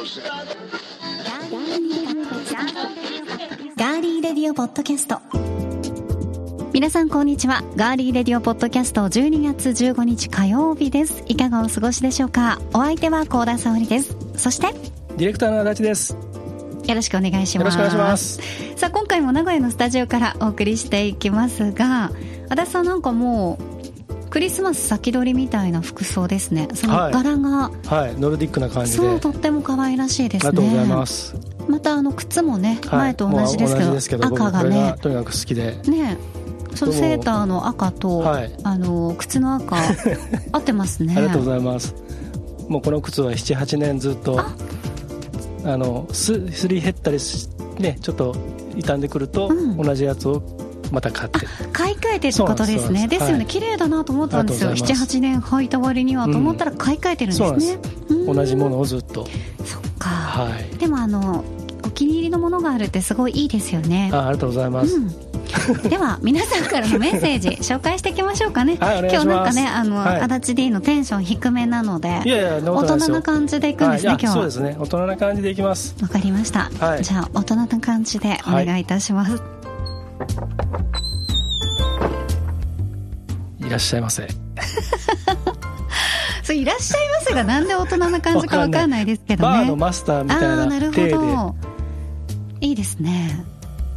ガーリーレディオポッドキャスト。皆さんこんにちは。ガーリーレディオポッドキャスト12月15日火曜日です。いかがお過ごしでしょうか？お相手は高田沙織です。そしてディレクターの足立です。よろしくお願いします。よろしくお願いします。さあ今回も名古屋のスタジオからお送りしていきますが足立さんなんかもうクリスマス先取りみたいな服装ですね。その柄が、はい、はい、ノルディックな感じで。そうとっても可愛らしいですね。ありがとうございます。またあの靴もね、はい、前と同じですけど,、赤がね。とにかく好きで。ね。そのセーターの赤と、はい、あの靴の赤 合ってますね。ありがとうございます。もうこの靴は78年ずっとあ。のすすり減ったりねちょっと傷んでくると、同じやつをまた買って。買い替えてってことですね。です。よね、はい、綺麗だなと思ったんですよ。78年履いた割にはと思ったら買い替えてるんですね、うん、同じものをずっと。そっか、はい、でもあのお気に入りのものがあるってすごいいいですよね。あありがとうございます、うん。では皆さんからのメッセージ紹介していきましょうかね、はい、今日なんかねあの、はい、足立 D のテンション低めなのでいやいや大人な感じでいくんですね、はい、今日そうですね。大人な感じでいきます。わかりました、はい、じゃあ大人な感じでお願いいたします、いらっしゃいませ。そういらっしゃいませがなんで大人な感じかわかんないですけどね。バーのマスターみたいななるほど。いいですね。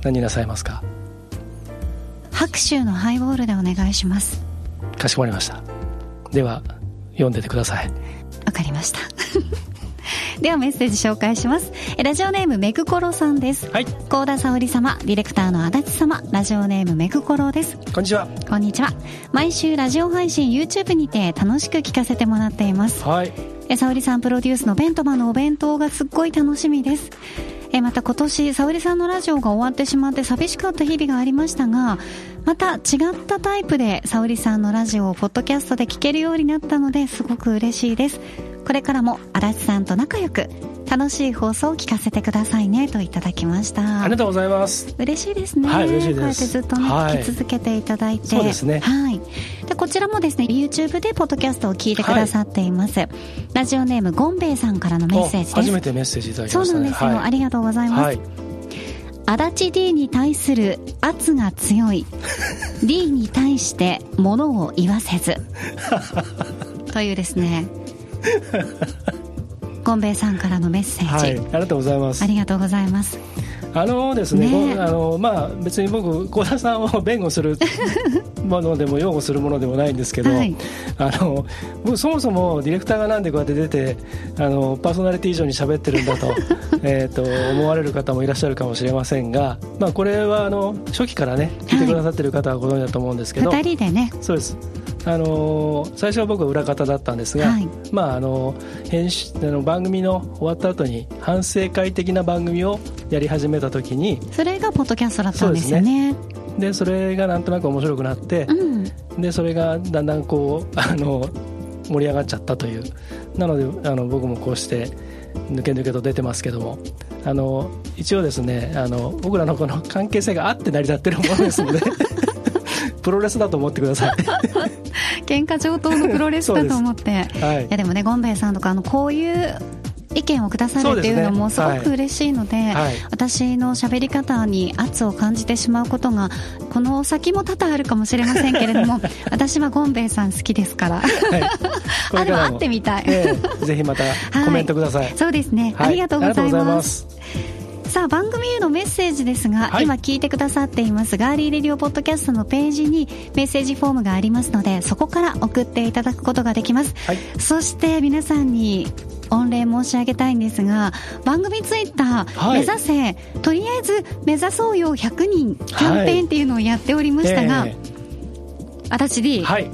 何なさいますか？白州のハイボールでお願いします。かしこまりました。では読んでてください。わかりましたではメッセージ紹介します。ラジオネームめぐころさんです。はい。高田沙織様ディレクターの足立様。ラジオネームめぐころです。こんにちは。こんにちは。毎週ラジオ配信 YouTube にて楽しく聞かせてもらっています。はい。沙織さんプロデュースのベントマのお弁当がすっごい楽しみです。えまた今年沙織さんのラジオが終わってしまって寂しかった日々がありましたがまた違ったタイプで沙織さんのラジオをポッドキャストで聞けるようになったのですごく嬉しいですこれからも足立さんと仲良く楽しい放送を聞かせてくださいねといただきました。ありがとうございます。嬉しいですね、はい、嬉しいこうやってずっとね、はい、聞き続けていただいて。そうですね。はい。でこちらもですね YouTube でポッドキャストを聞いてくださっています、はい、ラジオネームゴンベイさんからのメッセージです。初めてメッセージいただきました、ね、そうなんですよ、ありがとうございます、足立 D に対する圧が強い。D に対してものを言わせず。というですねゴンベイさんからのメッセージ、はい、ありがとうございます。ありがとうございます。あのですね、ねあのまあ、別に僕、幸田さんを弁護する ものでも擁護するものでもないんですけど、はい、あの僕、そもそもディレクターがなんでこうやって出てあのパーソナリティ以上に喋ってるんだと えと思われる方もいらっしゃるかもしれませんが、まあ、これはあの初期からね聞いてくださってる方はご存知だと思うんですけど、はい、人でね。そうですあの最初は僕は裏方だったんですが、はい、まあ、あの編集あの番組の終わった後に反省会的な番組をやり始めた時にそれがポッドキャストだったんですよねで、ね、それがなんとなく面白くなって、うん、でそれがだんだんこうあの盛り上がっちゃったという。なのであの僕もこうして抜け抜けと出てますけども。あの一応ですねあの僕らのこの関係性があって成り立ってるものですので プロレスだと思ってください 喧嘩上等のプロレスだと思って、はい、いやでもねゴンベイさんとかあのこういう意見をくださるっていうのもすごく嬉しいので、ね。はい、私の喋り方に圧を感じてしまうことがこの先も多々あるかもしれませんけれども 私はゴンベイさん好きですから、はい、あでも会ってみたい、えー、ぜひまたコメントください、そうですね、ありがとうございますさあ番組へのメッセージですが、はい、今聞いてくださっていますガーリーレディオポッドキャストのページにメッセージフォームがありますのでそこから送っていただくことができます、はい、そして皆さんに御礼申し上げたいんですが番組ツイッター、はい、目指せとりあえず目指そうよ100人キャンペーンっていうのをやっておりましたが、えー、足立 D、はい、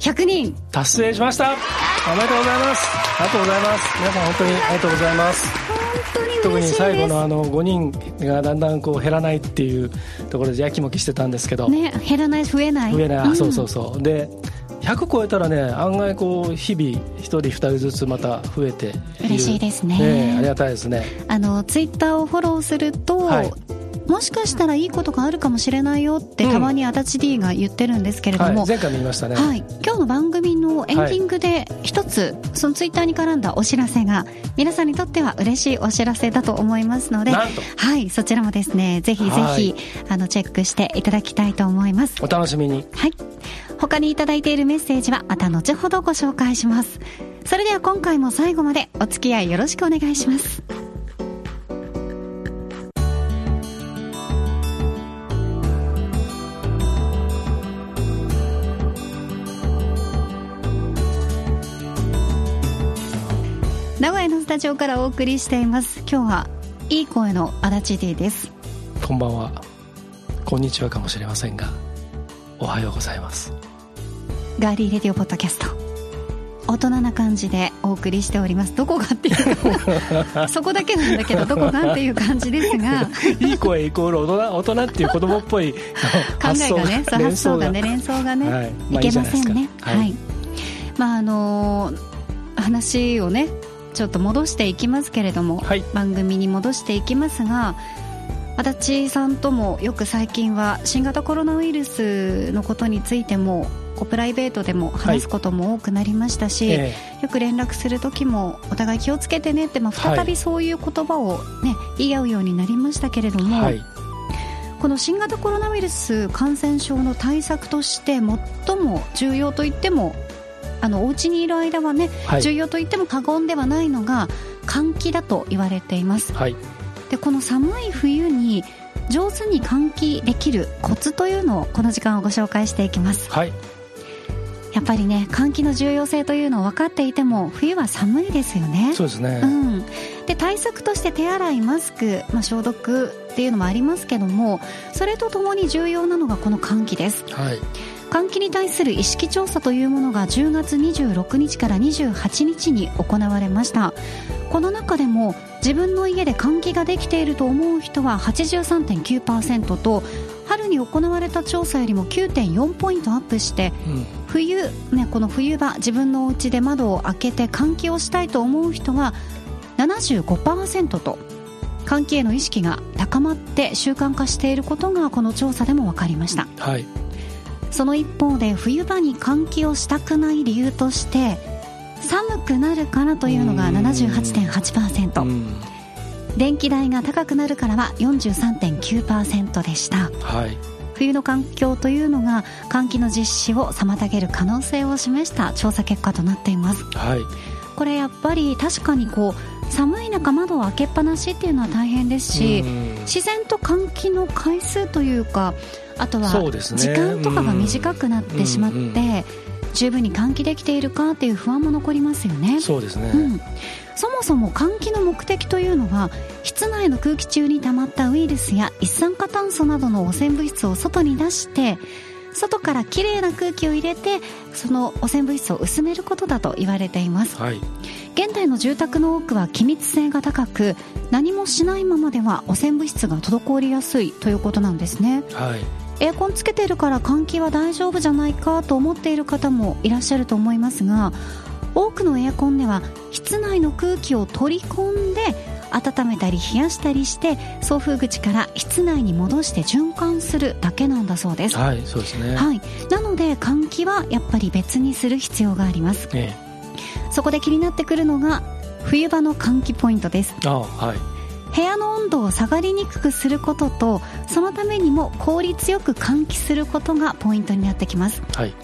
100人。達成しました。おめでとうございます。ありがとうございます。皆さん本当にありがとうございます特に最後のあの5人がだんだんこう減らないっていうところでやきもきしてたんですけど、ね、減らない増えない。増えない、うん、そうそうそう。で100超えたらね案外こう日々1人2人ずつまた増えて嬉しいですね、ね、ありがたいですね。あのツイッターをフォローすると、はいもしかしたらいいことがあるかもしれないよってたまに足立 D が言ってるんですけれども、はい、前回も言いましたね、はい、今日の番組のエンディングで一つ、そのツイッターに絡んだお知らせが皆さんにとっては嬉しいお知らせだと思いますのではいそちらもですねぜひぜひあのチェックしていただきたいと思います。お楽しみに。はい。他にいただいているメッセージはまた後ほどご紹介します。それでは今回も最後までお付き合いよろしくお願いします名古屋のスタジオからお送りしています。今日はいい声の足立 D です。こんばんは。こんにちはかもしれませんがおはようございます。ガーリーレディオポッドキャスト。大人な感じでお送りしております。どこがっていうか そこだけなんだけどどこがっていう感じですが。いい声イコール大人大人っていう子供っぽい考えがね発想がね連想がね、はいまあ、いけませんね。はい、はい、まああのー、話をねちょっと戻していきますけれども、はい、番組に戻していきますが足立さんともよく最近は新型コロナウイルスのことについてもこうプライベートでも話すことも多くなりましたし、はいえ。ー、よく連絡する時もお互い気をつけてねって、まあ、再びそういう言葉を、ね、言い合うようになりましたけれども、はい、この新型コロナウイルス感染症の対策として最も重要といってもあのお家にいる間はね、はい、重要と言っても過言ではないのが換気だと言われています、はい、でこの寒い冬に上手に換気できるコツというのをこの時間をご紹介していきます、はい、やっぱりね換気の重要性というのを分かっていても冬は寒いですよね。そうですね、うん、で対策として手洗いマスク、まあ、消毒っていうのもありますけどもそれとともに重要なのがこの換気です、はい換気に対する意識調査というものが10月26日から28日に行われました。この中でも自分の家で換気ができていると思う人は83.9%と春に行われた調査よりも9.4ポイントアップして、うん、冬、ね、この冬場自分のお家で窓を開けて換気をしたいと思う人は75%と換気への意識が高まって習慣化していることがこの調査でも分かりました、はい、その一方で冬場に換気をしたくない理由として寒くなるからというのが78.8%電気代が高くなるからは43.9%でした、はい、冬の環境というのが換気の実施を妨げる可能性を示した調査結果となっています、はい、これやっぱり確かにこう寒い中窓を開けっぱなしっていうのは大変ですし自然と換気の回数というかあとは時間とかが短くなってしまって、十分に換気できているかっていう不安も残りますよね。そうですね、うん、そもそも換気の目的というのは室内の空気中に溜まったウイルスや一酸化炭素などの汚染物質を外に出して外からきれいな空気を入れてその汚染物質を薄めることだと言われています、はい、現代の住宅の多くは気密性が高く何もしないままでは汚染物質が滞りやすいということなんですね、はい。エアコンつけてるから換気は大丈夫じゃないかと思っている方もいらっしゃると思いますが多くのエアコンでは室内の空気を取り込んで温めたり冷やしたりして送風口から室内に戻して循環するだけなんだそうです。はいそうですね、はい、なので換気はやっぱり別にする必要があります、ええ、そこで気になってくるのが冬場の換気ポイントです。あはい。部屋の温度を下がりにくくすることとそのためにも効率よく換気することがポイントになってきます、はい、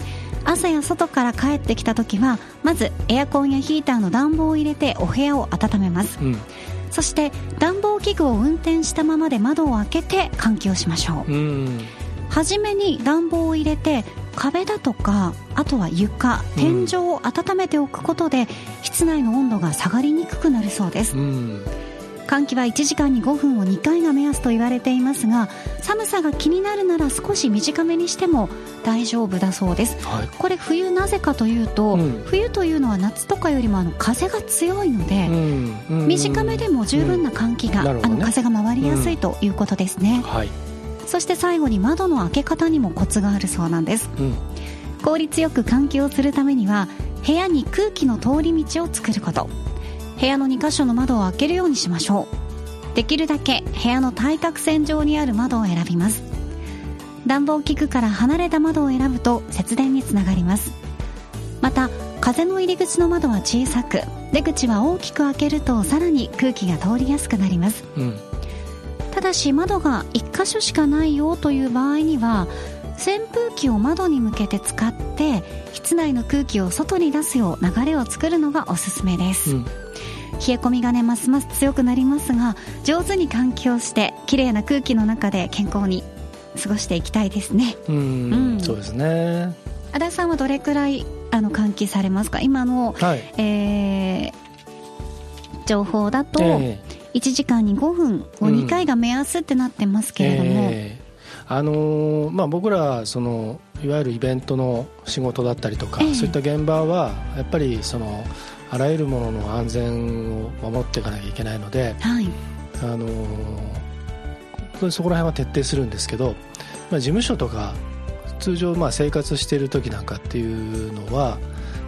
朝や外から帰ってきた時はまずエアコンやヒーターの暖房を入れてお部屋を温めます、うん、そして暖房器具を運転したままで窓を開けて換気をしましょう、う初めに暖房を入れて壁だとかあとは床天井を温めておくことで、室内の温度が下がりにくくなるそうです、うん換気は1時間に5分を2回が目安と言われていますが寒さが気になるなら少し短めにしても大丈夫だそうです、はい、これ冬なぜかというと、うん、冬というのは夏とかよりもあの風が強いので、うん。うん、短めでも十分な換気が、ね、あの風が回りやすいということですね、はい、そして最後に窓の開け方にもコツがあるそうなんです、効率よく換気をするためには部屋に空気の通り道を作ること部屋の2箇所の窓を開けるようにしましょう。できるだけ部屋の対角線上にある窓を選びます。暖房器具から離れた窓を選ぶと節電につながります。また風の入り口の窓は小さく出口は大きく開けるとさらに空気が通りやすくなります、うん、ただし窓が1箇所しかないよという場合には扇風機を窓に向けて使って室内の空気を外に出すよう流れを作るのがおすすめです、うん冷え込みがねますます強くなりますが上手に換気をして綺麗な空気の中で健康に過ごしていきたいですね。うん、そうですね。足立さんはどれくらいあの換気されますか？今の、はい、えー、情報だと、1時間に5分を2回が目安ってなってますけれども、うんえ。ー、あのー、まあ、僕らそのいわゆるイベントの仕事だったりとか、えー、そういった現場はやっぱりそのあらゆるものの安全を守っていかなきゃいけないので、はい、あのー、そこら辺は徹底するんですけど、まあ、事務所とか通常まあ生活している時なんかっていうのは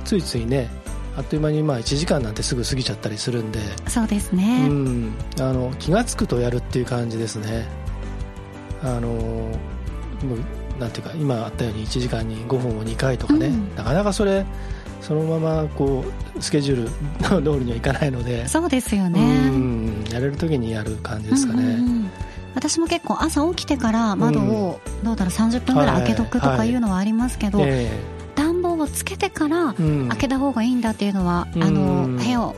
ついついねあっという間にまあ1時間なんてすぐ過ぎちゃったりするんでそうですね、うん、あの気が付くとやるっていう感じですね。あのなんていうか今あったように1時間に5分を2回とかね、うん、なかなかそれそのままこうスケジュールの 通りにはいかないので。そうですよね、うん、やれる時にやる感じですかね、うんうんうん。私も結構朝起きてから窓をどうだろう30分ぐらい開けとくとかいうのはありますけど、暖房をつけてから開けた方がいいんだっていうのは、あの部屋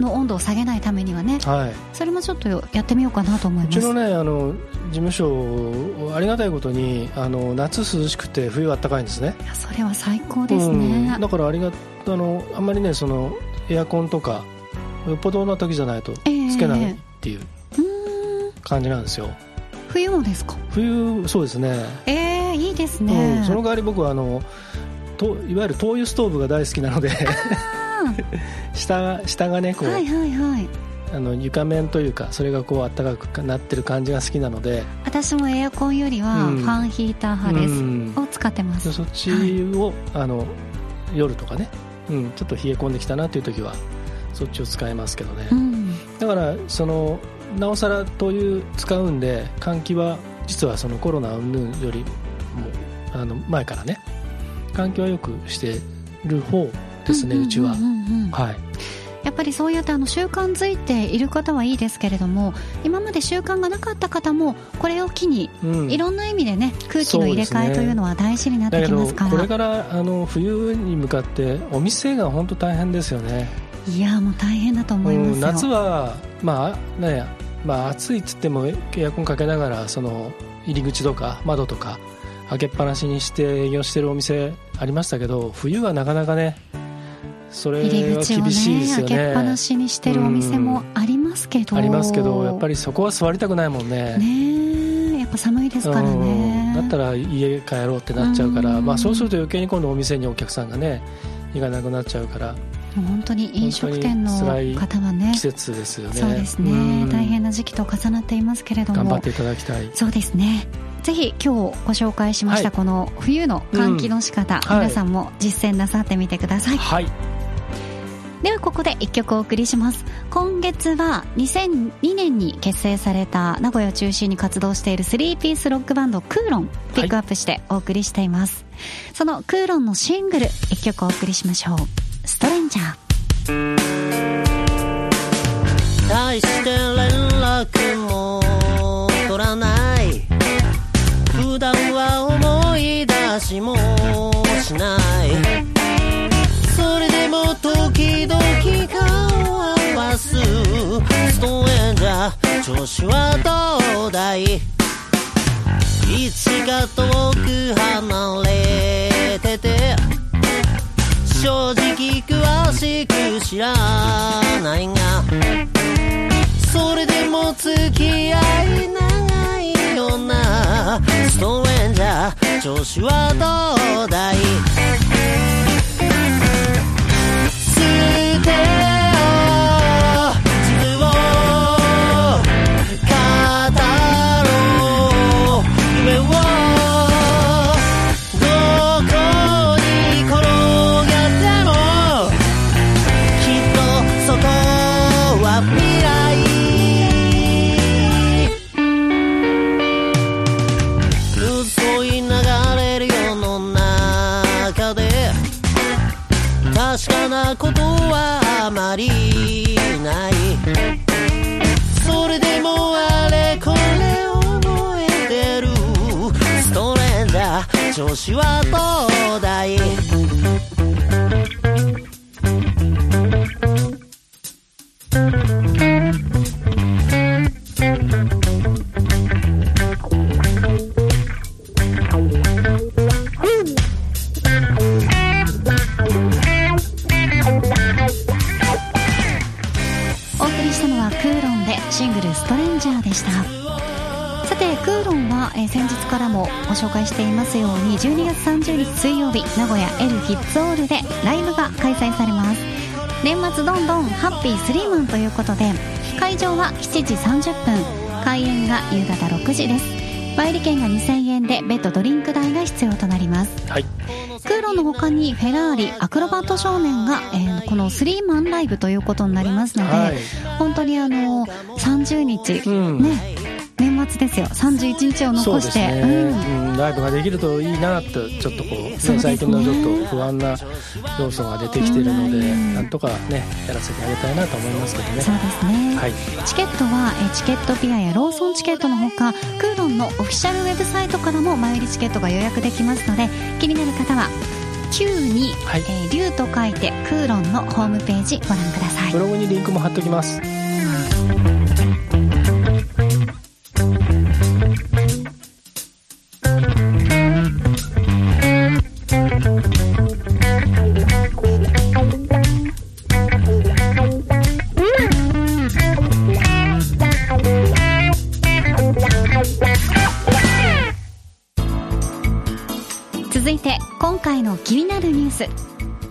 の温度を下げないためにはね、はい、それもちょっとやってみようかなと思います。うちのねあの事務所ありがたいことにあの夏涼しくて冬暖かいんですね。いやそれは最高ですね、うん、だからありがあのあんまりねそのエアコンとかよっぽどな時じゃないとつけないっていう、えー感じなんですよ。冬もですか？冬そうですね。ええー、いいですね、うん、その代わり僕はあのといわゆる灯油ストーブが大好きなので 下が下がねこう、はいはいはい、あの床面というかそれがこう暖かくなってる感じが好きなので。私もエアコンよりはファンヒーター派です、うん、を使ってます。そっちを、はい、あの夜とかね、うん、ちょっと冷え込んできたなという時はそっちを使いますけどね、うん、だからそのなおさら灯油使うんで換気は実はそのコロナ云々よりもあの前からね。換気はよくしてる方ですね、うちは、はい。やっぱりそうやってあの習慣づいている方はいいですけれども今まで習慣がなかった方もこれを機に、いろんな意味でね空気の入れ替えというのは大事になってきますから、ね、これからあの冬に向かってお店が本当大変ですよね。いやもう大変だと思います夏はまあねまあ暑いっつってもエアコンかけながらその入り口とか窓とか開けっぱなしにして営業してるお店ありましたけど冬はなかなかねそれは厳しいですよね。開けっぱなしにしてるお店もありますけど、ありますけどやっぱりそこは座りたくないもんね。ねやっぱ寒いですからね、だったら家帰ろうってなっちゃうから、まあ、そうすると余計に今度お店にお客さんがね行かなくなっちゃうから。本当に飲食店の方はね。季節ですよね。そうですね。大変な時期と重なっていますけれども。頑張っていただきたい。そうですね。ぜひ今日ご紹介しました、この冬の換気の仕方、うん、皆さんも実践なさってみてください、はい、ではここで1曲お送りします。今月は2002年に結成された名古屋を中心に活動している3ピースロックバンドクーロンピックアップしてお送りしています、はい、そのクーロンのシングル1曲お送りしましょう。ストレンジャー。大して連絡も調子はどうだい？いつか遠く離れてて。正直詳しく知らないが。それでも付き合い長いような。ストレンジャー調子はどうだい？捨て確なことはあまりない。それでもあれこれ覚えてる。ストレンダー調子はどうだい？紹介していますように12月30日水曜日名古屋 L ヒッツオールでライブが開催されます。年末どんどんハッピースリーマンということで会場は7時30分。開演が夕方6時です。前利券が2000円で別途ドリンク代が必要となります、はい、クーロンの他にフェラーリアクロバット少年が、えー、このスリーマンライブということになりますので、はい、本当にあの30日、うん、ね末ですよ。31日を残して、ね。うん、ライブができるといいなとちょっとこう、ね、最近のちょっと不安な要素が出てきているので、ん、なんとかねやらせてあげたいなと思いますけどね。そうですね、はい、チケットはチケットピアやローソンチケットのほかクーロンのオフィシャルウェブサイトからも前売りチケットが予約できますので気になる方は Q に、はい、えー、竜と書いてクーロンのホームページご覧ください。ブログにリンクも貼っておきます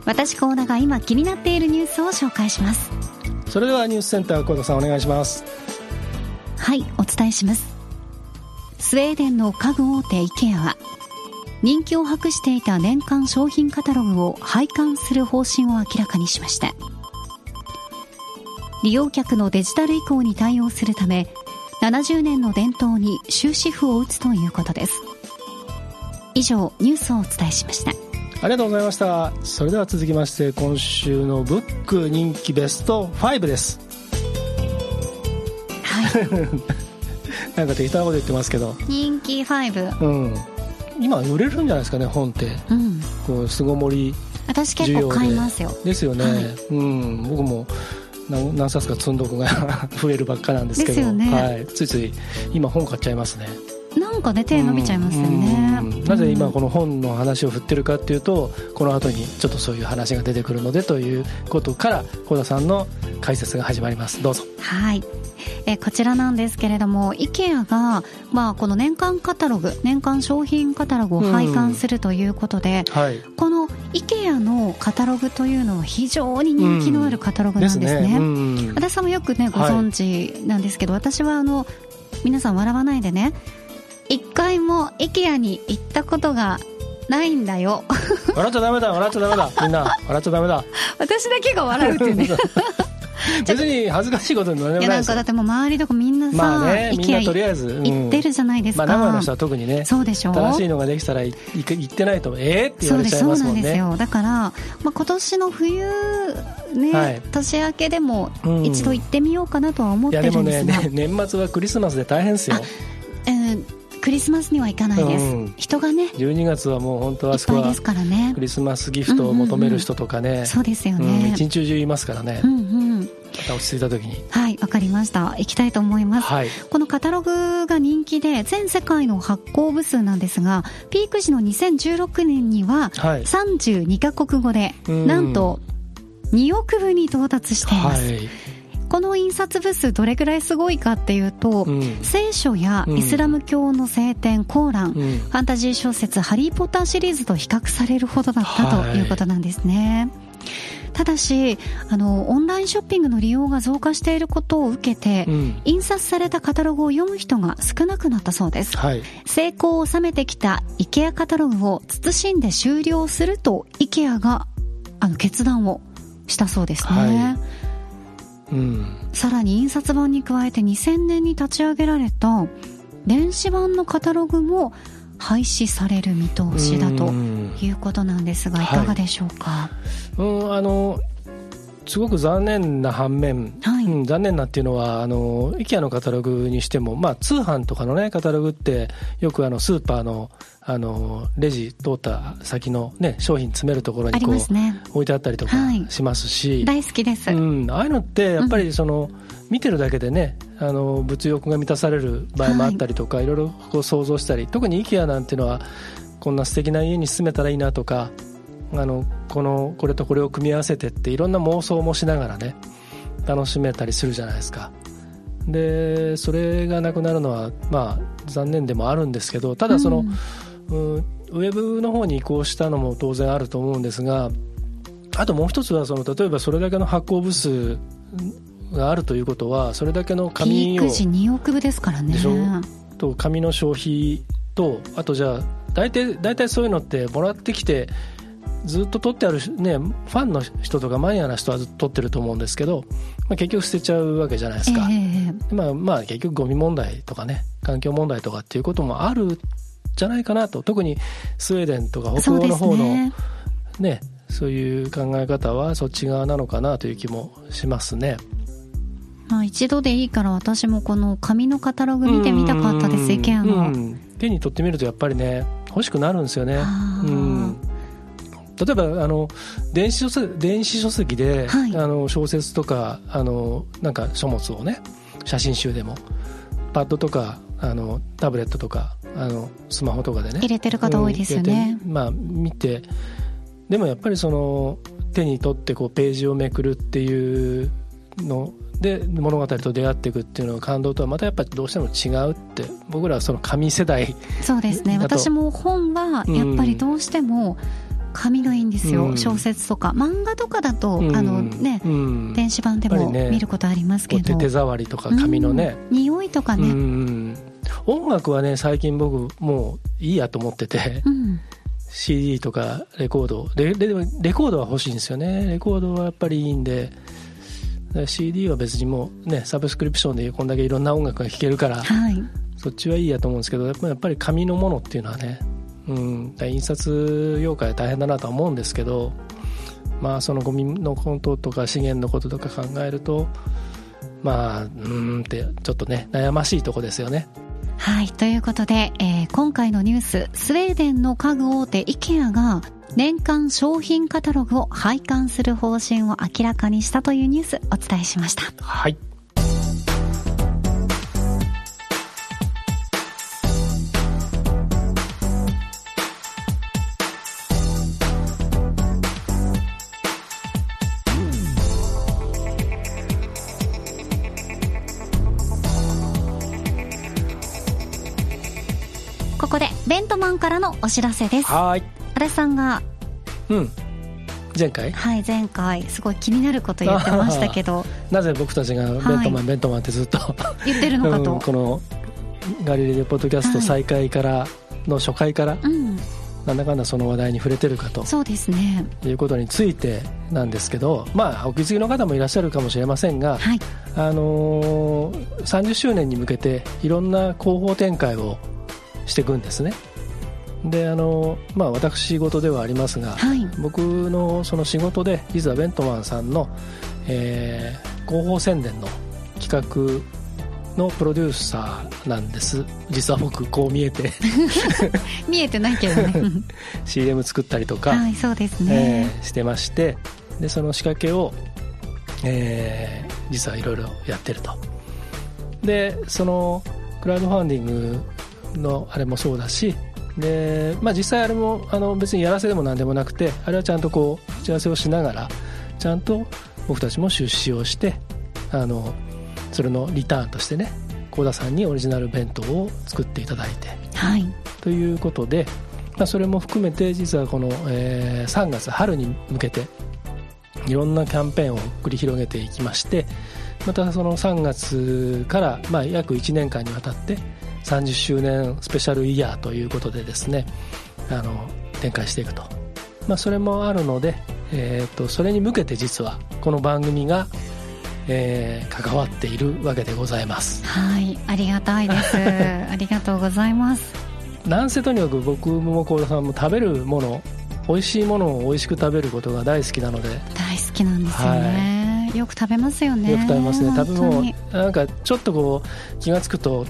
私高田が今気になっているニュースを紹介します。それではニュースセンターさんお願いします。はいお伝えします。スウェーデンの家具大手 IKEA は人気を博していた年間商品カタログを廃刊する方針を明らかにしました。利用客のデジタル移行に対応するため70年の伝統に終止符を打つということです。以上ニュースをお伝えしました。ありがとうございました。それでは続きまして今週のブック人気ベスト5です。はい。なんか適当なこと言ってますけど。人気5うん。今売れるんじゃないですかね本って、うん、こう巣ごもり私結構買いますよ。ですよね、はい、うん。僕も何何冊か積んどくが 増えるばっかなんですけど、ね、はい、ついつい今本買っちゃいますねなんかね手伸びちゃいますよね、なぜ今この本の話を振ってるかっていうとこの後にちょっとそういう話が出てくるのでということから小田さんの解説が始まります。どうぞ。はい。えこちらなんですけれども IKEA が、まあ、この年間カタログ年間商品カタログを配管するということで、うんはい、この IKEA のカタログというのは非常に人気のあるカタログなんですね。うんですね、私さん。もよくねご存知なんですけど、はい、私はあの皆さん笑わないでね一回も IKEA に行ったことがないんだよ。笑っちゃダメだ笑っちゃダメだ みんな。笑っちゃダメだ。私だけが笑うってね。別に恥ずかしいことにならないいやなんかだってもう周りとかみんなさ、まあね、みんなとりあえず、行ってるじゃないですか、まあ、名古屋の人は特にね。そうでしょ？新しいのができたら行ってないとええー、って言われちゃいますもんね。そうですよ。だから、まあ、今年の冬ね、はい、年明けでも一度行ってみようかなとは思ってるんですが、うん、いやでもね年末はクリスマスで大変ですよ。えークリスマスには行かないです、うん、人がね12月はもう本当あそこはですからね。クリスマスギフトを求める人とかね、うんうんうん、そうですよね、うん、一日中いますからね、うんうん、落ち着いた時に。はいわかりました。行きたいと思います、はい、このカタログが人気で全世界の発行部数なんですがピーク時の2016年には32カ国語で、はい、なんと2億部に到達しています、はいこの印刷部数どれぐらいすごいかっていうと、うん、聖書やイスラム教の聖典、コーラン、うん、ファンタジー小説「ハリー・ポッター」シリーズと比較されるほどだったということなんですね。はい。ただしあのオンラインショッピングの利用が増加していることを受けて、うん、印刷されたカタログを読む人が少なくなったそうです、はい、成功を収めてきた IKEA カタログを謹んで終了すると IKEA があの決断をしたそうですね、はいうん、さらに印刷版に加えて2000年に立ち上げられた電子版のカタログも廃止される見通しだということなんですがい。かがでしょうか、はい、うんあのすごく残念な反面、はい。うん、残念なっていうのはあの IKEA のカタログにしても、まあ、通販とかの、ね、カタログってよくあのスーパーのあのレジ通った先の、ね、商品詰めるところにこう、ね、置いてあったりとかしますし、大好きです、うん、ああいうのってやっぱりその、うん、見てるだけでねあの物欲が満たされる場合もあったりとか、はい、いろいろこう想像したり特に IKEA なんていうのはこんな素敵な家に住めたらいいなとかあのこのこれとこれを組み合わせてっていろんな妄想もしながらね楽しめたりするじゃないですか。でそれがなくなるのはまあ残念でもあるんですけどただその、うん、ウェブの方に移行したのも当然あると思うんですがあともう一つはその例えばそれだけの発行部数があるということはそれだけの紙をピーク時2億部ですからね。と紙の消費とあとじゃあ大体大体そういうのってもらってきてずっと取ってある、ね、ファンの人とかマニアな人はずっと取ってると思うんですけど、まあ、結局捨てちゃうわけじゃないですか、えー、まあ、まあ結局ゴミ問題とかね環境問題とかっていうこともあるじゃないかなと。特にスウェーデンとか北欧の方のね。ねそういう考え方はそっち側なのかなという気もしますね。まあ、一度でいいから私もこの紙のカタログ見てみたかったです、イケアの、手に取ってみるとやっぱりね欲しくなるんですよね。うん例えばあの電子書籍電子書籍で、はい、あの小説とかあのなんか書物をね写真集でもパッドとかあのタブレットとかあのスマホとかでね入れてる方多いですよね、うん、まあ見てでもやっぱりその手に取ってこうページをめくるっていうので物語と出会っていくっていうのが感動とはまたやっぱりどうしても違うって僕らはその紙世代そうですね。私も本はやっぱりどうしても、うん紙がいいんですよ、うん、小説とか。漫画とかだと、うん、あのね、うん、電子版でも見ることありますけど、ね、手触りとか紙のね、うん、匂いとかね、音楽はね最近僕もういいやと思ってて、CD とかレコード。レレレコードは欲しいんですよね。レコードはやっぱりいいんで。CD は別にもうねサブスクリプションでこんだけいろんな音楽が聴けるから、はい、そっちはいいやと思うんですけどやっぱり紙のものっていうのはねうん、印刷業界大変だなとは思うんですけど、まあ、そのゴミのこととか資源のこととか考えるとまあうんってちょっとね悩ましいとこですよね。はいということで、えー、今回のニューススウェーデンの家具大手 IKEA が年間商品カタログを廃刊する方針を明らかにしたというニュースお伝えしました。はいベントマンからのお知らせです。はい。足立さんがうん。前回？はい前回すごい気になること言ってましたけど。なぜ僕たちがベントマン、はい、ベントマンってずっと 言ってるのかと、うん、このガリレオポッドキャスト再開からの初回から、はい、うん。なんだかんだその話題に触れてるかとそうですね。いうことについてなんですけどまあお気づきの方もいらっしゃるかもしれませんが、はい、あのー、30周年に向けていろんな広報展開をしていくんですね。であのまあ、私事ではありますが、はい、僕のその仕事で実はベントマンさんの、えー、広報宣伝の企画のプロデューサーなんです。実は僕こう見えて。見えてないけどね。CM 作ったりとか、はいそうですね。えー、してましてでその仕掛けを、えー、実はいろいろやってると。でそのクラウドファンディングのあれもそうだしで、まあ、実際あれもあの別にやらせでも何でもなくてあれはちゃんとこう打ち合わせをしながらちゃんと僕たちも出資をしてあのそれのリターンとしてね幸田さんにオリジナル弁当を作っていただいて、はい、ということで、まあ、それも含めて実はこの、えー、3月春に向けていろんなキャンペーンを繰り広げていきましてまたその3月から、まあ、約1年間にわたって30周年スペシャルイヤーということでですねあの展開していくと、まあ、それもあるので、えーと、それに向けて実はこの番組が、えー、関わっているわけでございます。はい。ありがたいです。ありがとうございます。なんせとにかく僕も幸田さんも食べるもの美味しいものを美味しく食べることが大好きなので。大好きなんですよね、はい、よく食べますよね。よく食べますね。食べ物なんかちょっとこう気が付くと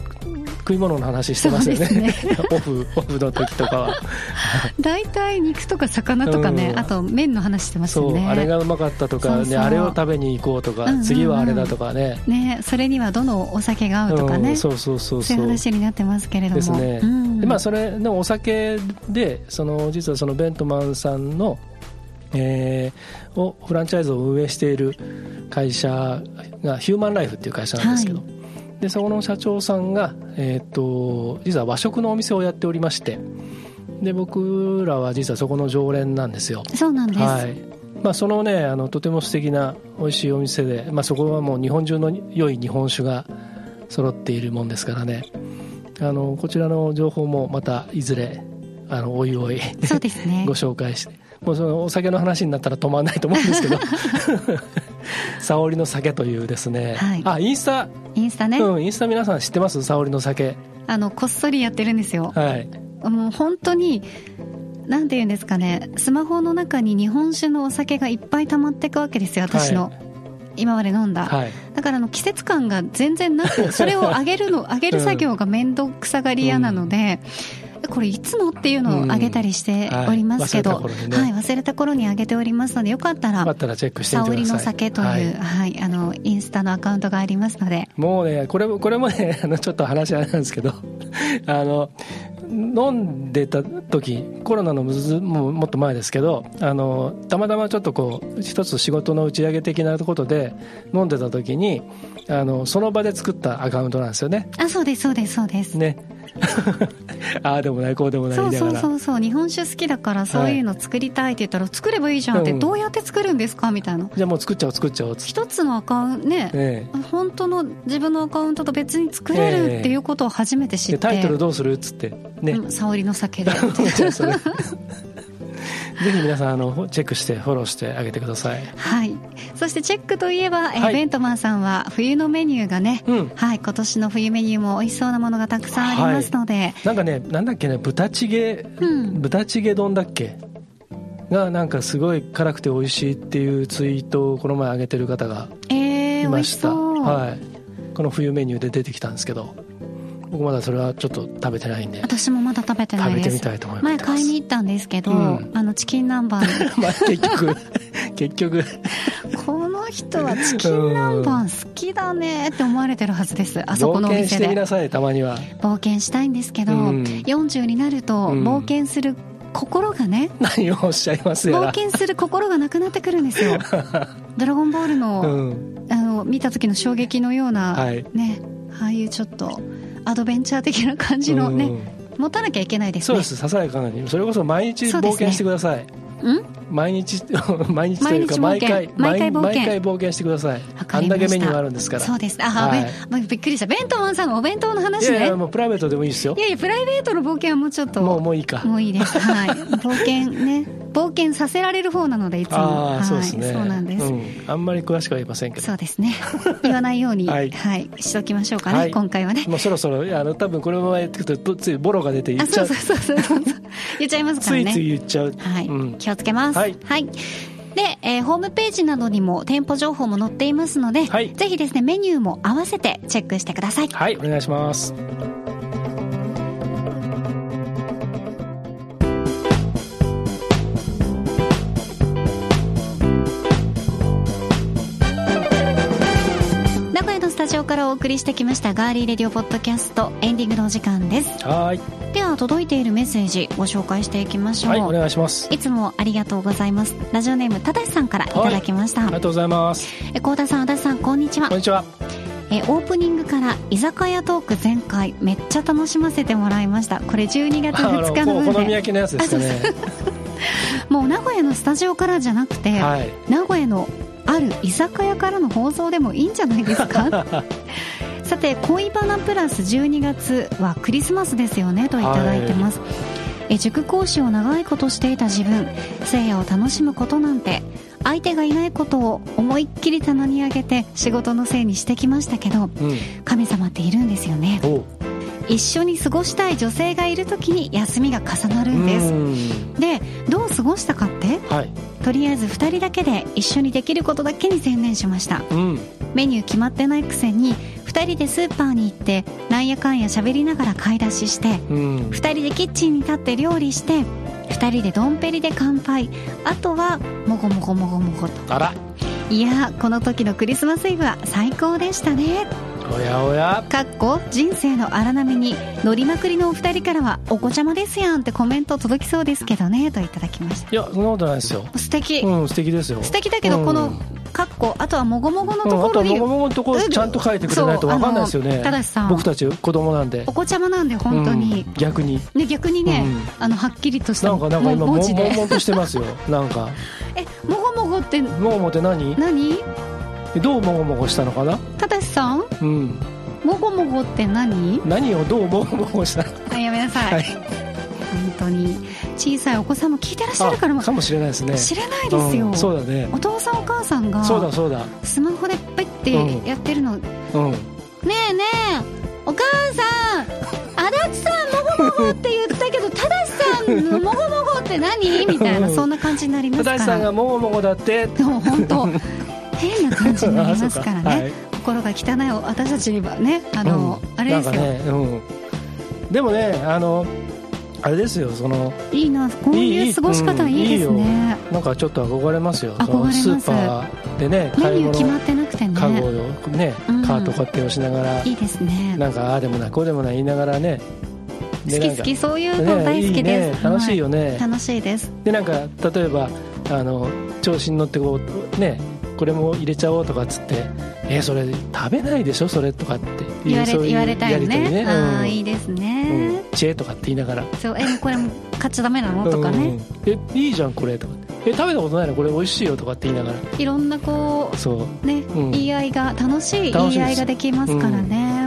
食い物の話してますよね。ね。オフオフの時とかは。大体肉とか魚とかね、うん、あと麺の話してますよね。あれがうまかったとかね、あれを食べに行こうとか、うんうんうん、次はあれだとかね。ねそれにはどのお酒が合うとかね、うん、そうそうそうそう。いう話になってますけれども。ですね、うん、でまあそれのお酒でその実はそのベントマンさんのえー、をフランチャイズを運営している会社がヒューマンライフっていう会社なんですけど、はいでそこの社長さんが、えーと、実は和食のお店をやっておりましてで僕らは実はそこの常連なんですよ。そうなんです、はい。まあ、そのねあのとても素敵な美味しいお店で、まあ、そこはもう日本中の良い日本酒が揃っているもんですからね。あのこちらの情報もまたいずれあのおいおいそうですね。ご紹介してもうそのお酒の話になったら止まらないと思うんですけど。沙織の酒というですね、はい、あインスタ。インスタね。うんインスタ皆さん知ってます？沙織の酒。あのこっそりやってるんですよ。はい。もう本当になんていうんですかね。スマホの中に日本酒のお酒がいっぱい溜まっていくわけですよ私の、はい、今まで飲んだ、はい、だからあの季節感が全然なくそれを上げるの 上げる作業が面倒くさがり屋なので、うんこれいつのっていうのをあげたりしておりますけど、うん。はい、ね。はい、忘れた頃にあげておりますのでよかったらよかったらチェックしてみてください。の酒という、はい、はい、あのインスタのアカウントがありますので。もうねこれこれもね あのちょっと話あれなんですけど あの飲んでた時コロナのむずももっと前ですけどあのたまたまちょっとこう一つ仕事の打ち上げ的なことで飲んでた時にあのその場で作ったアカウントなんですよね。あそうですそうですそうです。ね ああでもないこうでもないそうそうそうそう。日本酒好きだからそういうの作りたいって言ったら、作ればいいじゃんって、どうやって作るんですか？みたいな。じゃあもう作っちゃおう作っちゃおう一つのアカウントね、ええ、本当の自分のアカウントと別に作れるっていうことを初めて知って、タイトルどうする？っつって。ね、うん、沙織の酒で ぜひ皆さんあのチェックしてフォローしてあげてください。はい。そしてチェックといえば、えー、ベントマンさんは冬のメニューがね、うん、はい今年の冬メニューも美味しそうなものがたくさんありますので、はい、なんかねなんだっけね豚チゲ、うん、豚チゲ丼だっけ？がなんかすごい辛くて美味しいっていうツイートをこの前上げてる方がいました、えー、はい。この冬メニューで出てきたんですけど僕まだそれはちょっと食べてないんで。私もまだ食べてないです。食べてみたいと思います。前買いに行ったんですけど、うん、あのチキン南蛮。まあ結局 結局。この人はチキン南蛮好きだねって思われてるはずです。あそこのお店で。冒険してみなさいたまには。冒険したいんですけど、うん、40になると冒険する心がね、何をおっしゃいます冒険する心がなくなってくるんですよ。ドラゴンボールのうん、あの見た時の衝撃のような、はい、ねああいうちょっとアドベンチャー的な感じのね、うん、持たなきゃいけないですね。そうです。ささやかなに。それこそ毎日冒険してください、毎日 毎日というか毎回毎回毎回冒険してください。あんだけメニューがあるんですから。そうです。あ、はい、びっくりした。ベントマンさんのお弁当の話ね。いやいやもうプライベートでもいいですよ。いやいやプライベートの冒険はもうちょっと。もうもういいか。もういいですはい。冒険ね。冒険させられる方なのでいつも。ああ、そうですね。そうなんです、うん、あんまり詳しくは言いませんけど。そうですね。言わないようにはい、はい、しておきましょうかね、はい、今回はね。もうそろそろあの多分このままやっていくとついボロが出て言っちゃうそうそうそうそう。言っちゃいますからね。ついつい言っちゃう。はい、うん、気をつけますはい、はい。で、えー、ホームページなどにも店舗情報も載っていますので、はい、ぜひですねメニューも合わせてチェックしてください。はいお願いします送りしてきましたガーリーレディオポッドキャストエンディングのお時間です。はい。では届いているメッセージご紹介していきましょう。はいお願いします。いつもありがとうございます。ラジオネームただしさんからい。ただきました、はい、ありがとうございます。え高田さん足立さんこんにちは。こんにちは。えオープニングから居酒屋トーク全開。めっちゃ楽しませてもらいました。これ12月2日の分で。お好み焼きのやつですかね。もう名古屋のスタジオからじゃなくて、はい、名古屋のある居酒屋からの放送でもいいんじゃないですか？さて恋バナプラス12月はクリスマスですよねといただいてます、はい、え塾講師を長いことしていた自分聖夜を楽しむことなんて相手がいないことを思いっきり棚に上げて仕事のせいにしてきましたけど、うん、神様っているんですよね。一緒に過ごしたい女性がいる時に休みが重なるんです。でどう過ごしたかって、はい、とりあえず2人だけで一緒にできることだけに専念しました、うん、メニュー決まってないくせに2人でスーパーに行ってなんやかんや喋りながら買い出しして、うん、2人でキッチンに立って料理して2人でドンペリで乾杯。あとはもごもごもごもごと。あら。いやこの時のクリスマスイブは最高でしたね。おやおや。かっこ人生の荒波に乗りまくりのお二人からはお子ちゃまですやんってコメント届きそうですけどねといただきました。いやそんなことないですよ。素敵。うん素敵ですよ。素敵だけど、うん、このかっこあとはもごもごのところに、うん、もごもごのところちゃんと書いてくれないと分かんないですよね。ただしさん。僕たち子供なんで。お子ちゃまなんで本当に、うん、逆に。ね逆にね、あのはっきりとしたなんかなんか今もんもんとしてますよ。なんか。えもごもごってもごもごって何？何？どうもごもごしたのかな？ただしさん？うん。もごもごって何？何をどうもごもごしたあやめなさい、はい、本当に。小さいお子さんも聞いてらっしゃるからもかもしれないですね。知らないですよ、うん、そうだね。お父さんお母さんがそうだそうだ。スマホでペッてやってるの、うん、ねえねえお母さん足立さんもごもごって言ったけど正さんのもごもごって何？みたいなそんな感じになりますから。正さんがもごもごだって。もう本当変な感じになりますからね、はい、心が汚い私たちにはねあの、うん、あれですよ、ねうん、でもねあのあれですよそのいいなこういう過ごし方いいですね、なんかちょっと憧れますよ。憧れます。スーパーでねメニュー決まってなくてね。カゴをね、カート買って押しながら。いいですね。なんかああでもないこうでもない言いながらね。好き好きそういうの大好きです、ね、楽しいよね、楽しいです。でなんか例えばあの調子に乗ってこうねこれも入れちゃおうとかっつってえー、それ食べないでしょ？それとかって言われ言われたよね。ね、ああ、いいですね、うん、チェとかって言いながら。そうえこれも買っちゃダメなの？とかね、うん、えいいじゃんこれとかえ食べたことないの？これ美味しいよとかって言いながら。いろんなこうそう。ね、うん、言い合いが楽しい言い合いができますからね、ま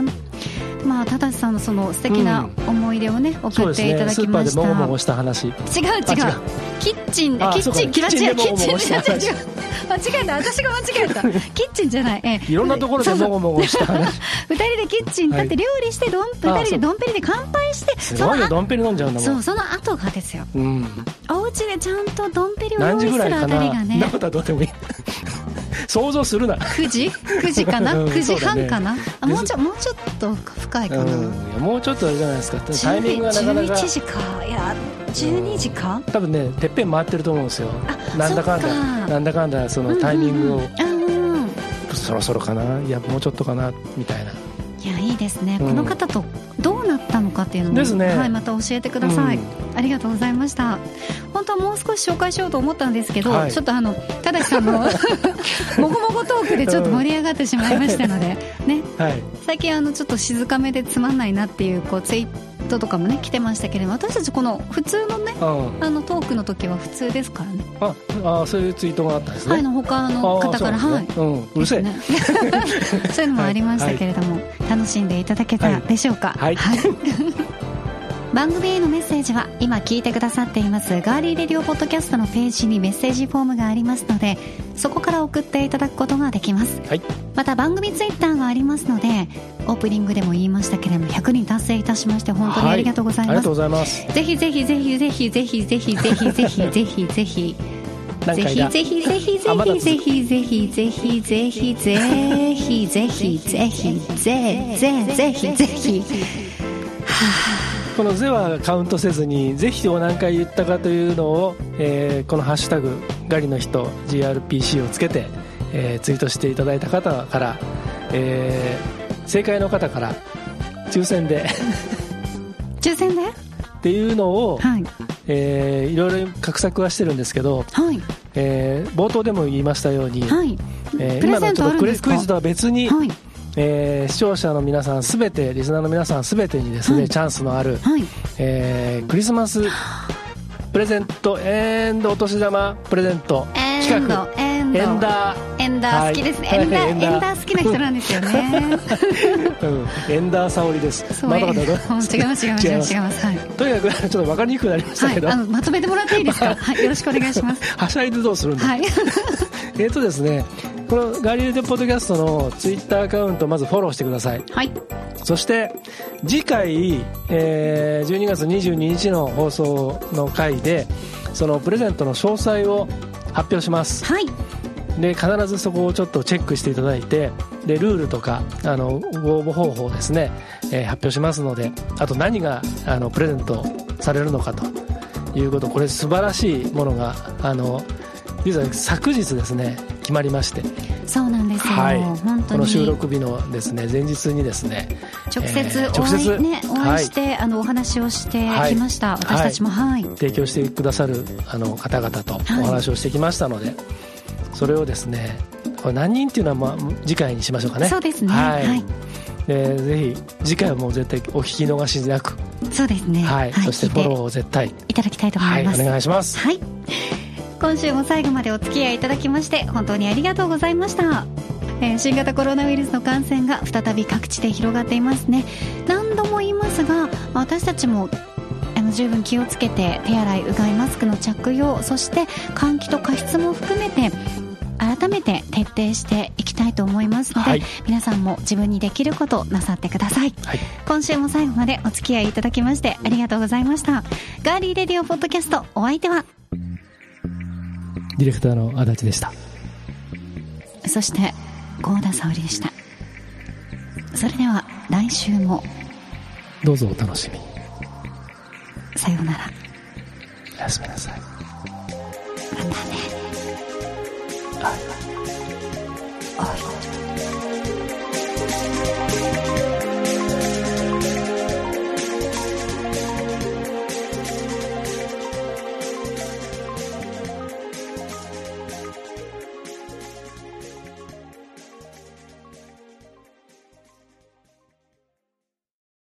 あ、正さんのその素敵な思い出をね、うん、送っていただきました、ね、もごもごした話。違う違う。キッチンキッチンキッチンキッチン違う間違えた。私が間違えた。キッチンじゃない。えいろんなところでもごもごした話。二人でキッチン立って料理してどん二人でドンペリで乾杯してすごいよドンペリ飲んじゃうんだも。んそうその後がですよ、うん、お家でちゃんとドンペリを用意するあたりがね。何時ぐらいかな。どうでもいい想像するな。9時 ?9 時かな、うん、9時半かな、ね、あもうちょもうちょっと深いかな、うん、もうちょっとあれじゃないですか。タイミングがなかなか。11時か。いや12時か？多分ねてっぺん回ってると思うんですよ。なんだかんだなんだかんだそのタイミングを、うんうん、そろそろかな？いやもうちょっとかな？みたいな。いやいいですね、うん、この方とどのかっていうのも、ね、はい、また教えてください、うん、ありがとうございました。本当はもう少し紹介しようと思ったんですけど、はい、ちょっとあのただしさんのもごもごトークでちょっと盛り上がってしまいましたので、ね、はい、最近あのちょっと静かめでつまんないなっていうこうツイットとかもね来てましたけれども私たちこの普通のね、あのトークの時は普通ですからね。ああそういうツイートがあったんですね。はいの他の方から、ね、はい、うん、うるせえ、ね、そういうのもありましたけれども、楽しんでいただけたでしょうか？はい、はい番組へのメッセージは今聞いてくださっています。ガーリーレディオポッドキャストのページにメッセージフォームがありますのでそこから送っていただくことができます、はい、また番組ツイッターがありますのでオープニングでも言いましたけれども100人達成いたしまして本当にありがとうございます、はい、ありがとうございます。ぜひぜひぜひぜひぜひぜひぜひぜひぜひぜひ。ぜひぜひぜひぜひぜひぜひぜひぜひぜひぜひぜひぜひ。ぜひぜひはあこの「ぜ」はカウントせずにぜひを何回言ったかというのを、えー、この「ハッシュタグガリの人 GRPC」をつけて、えー、ツイートしていただいた方から、えー、正解の方から抽選で。抽選で？っていうのを、はい。えー、いろいろ画策はしてるんですけど、はい。えー、冒頭でも言いましたように、はい。えー、今のちょっとクイズとは別に、はいえー、視聴者の皆さんすべてリスナーの皆さんすべてにですね、はい、チャンスのある、はい、えー、クリスマスプレゼントエンドお年玉プレゼント企画エンダー。エンダー好きですね、はい、エンダー。エンダー好きな人なんですよね、うん、エンダー沙織です。まだまだ。違います違います 違います。はい。とにかくちょっと分かりにくくなりましたけど、はい、あのまとめてもらっていいですか？はい。よろしくお願いします。はしゃいでどうするんだ？はい。えっとですねこのガリレデポッドキャストのツイッターアカウントまずフォローしてください。はい。そして次回、えー、12月22日の放送の回でそのプレゼントの詳細を発表します。はい。で必ずそこをちょっとチェックしていただいてでルールとかあのご応募方法をですね、えー、発表しますのであと何があのプレゼントされるのかと。いうこと。これ素晴らしいものがあの実は昨日ですね決まりまして。そうなんですよ、はい、本当に。この収録日のですね前日にですね直接お会い,、ね、お会いして、はい、あのお話をしてきました、はい、私たちも、はい、提供してくださるあの方々とお話をしてきましたので、それをですねこれ何人っていうのは、まあ、次回にしましょうかね。そうですね。はい、はい。えー、ぜひ次回はもう絶対お聞き逃しなく。そうですね。はい、はい、そしてフォローを絶対いただきたいと思います、はい、お願いします。はい今週も最後までお付き合いいただきまして本当にありがとうございました。えー、新型コロナウイルスの感染が再び各地で広がっていますね。何度も言いますが私たちもあの十分気をつけて手洗いうがいマスクの着用そして換気と加湿も含めて改めて徹底していきたいと思いますので、はい、皆さんも自分にできることなさってください、はい、今週も最後までお付き合いいただきましてありがとうございました。ガーリーレディオポッドキャストお相手はディレクターの足立でした。そして郷田沙織でした。それでは来週も。どうぞお楽しみ。さようなら。おやすみなさい。またね。はい。Oh.